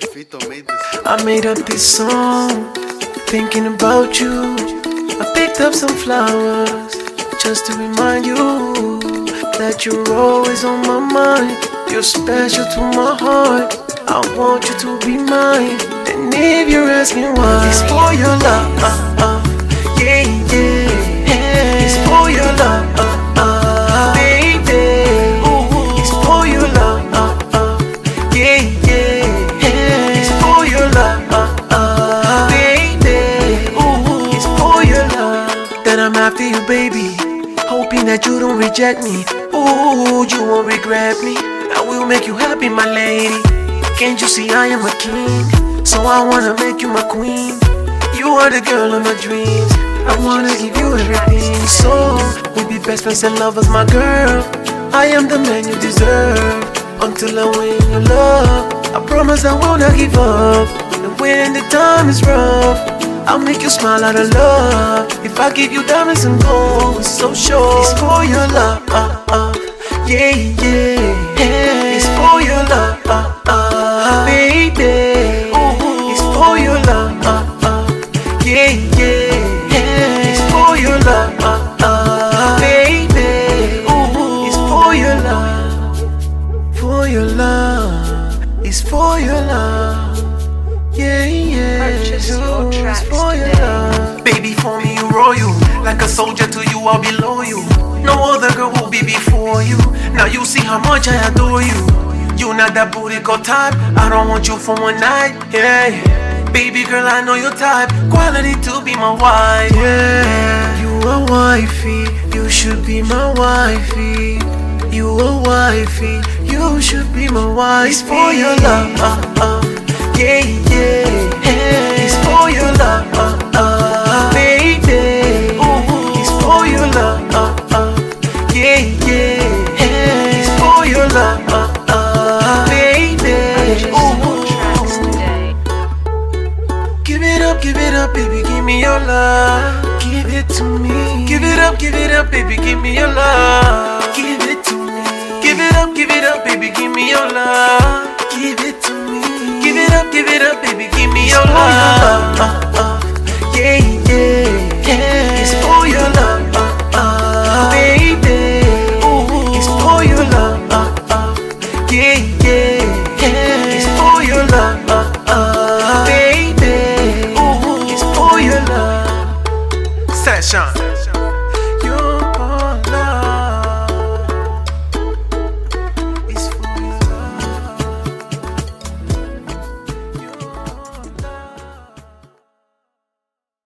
I made up this song thinking about you. I picked up some flowers just to remind you that you're always on my mind. You're special to my heart. I want you to be mine. And if you're asking why, it's for your love. That I'm after you, baby. Hoping that you don't reject me. Ooh, you won't regret me. I will make you happy, my lady. Can't you see I am a king? So I wanna make you my queen. You are the girl of my dreams. I wanna give you everything. So we be best friends and lovers, my girl. I am the man you deserve. Until I win your love, I promise I will not give up. And when the time is rough, I'll make you smile out of love. If I give you diamonds and gold, it's so sure it's for your love. Uh, yeah, yeah. It's for your love, baby. Ooh, it's for your love, uh, yeah, yeah. It's for your love, baby. Ooh, it's for your love, for your love. It's for your love. Yeah, yeah. Purchase your tracks for your love. Baby, for me, you royal. Like a soldier to you, I'll be loyal. No other girl will be before you. Now you see how much I adore you. You not that booty call type. I don't want you for one night. Yeah. Baby girl, I know your type. Quality to be my wife. Yeah. You a wifey. You should be my wifey. You a wifey. You should be my wife. It's for your love. Uh, uh. Yeah, yeah. Give it up, give it up, baby, give me your love. Give it to me. Give it up, give it up, baby, give me your love. Give it to me. Give it up, give it up, baby, give me your love. Give it to me. Give it up, give it up, baby, give me your love.